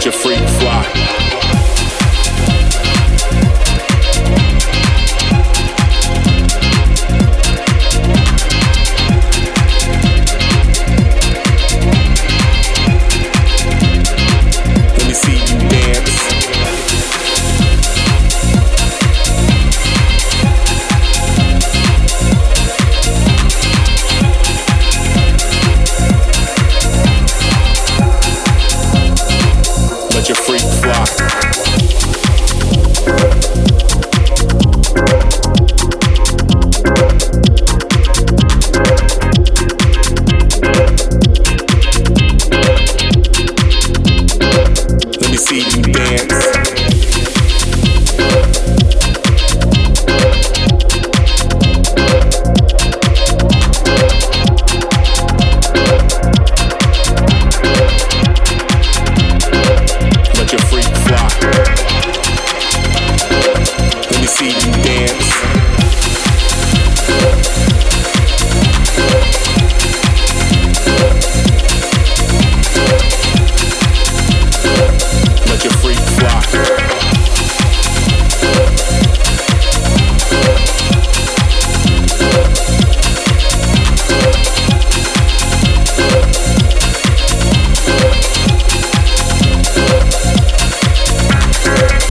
such a freak fly. Let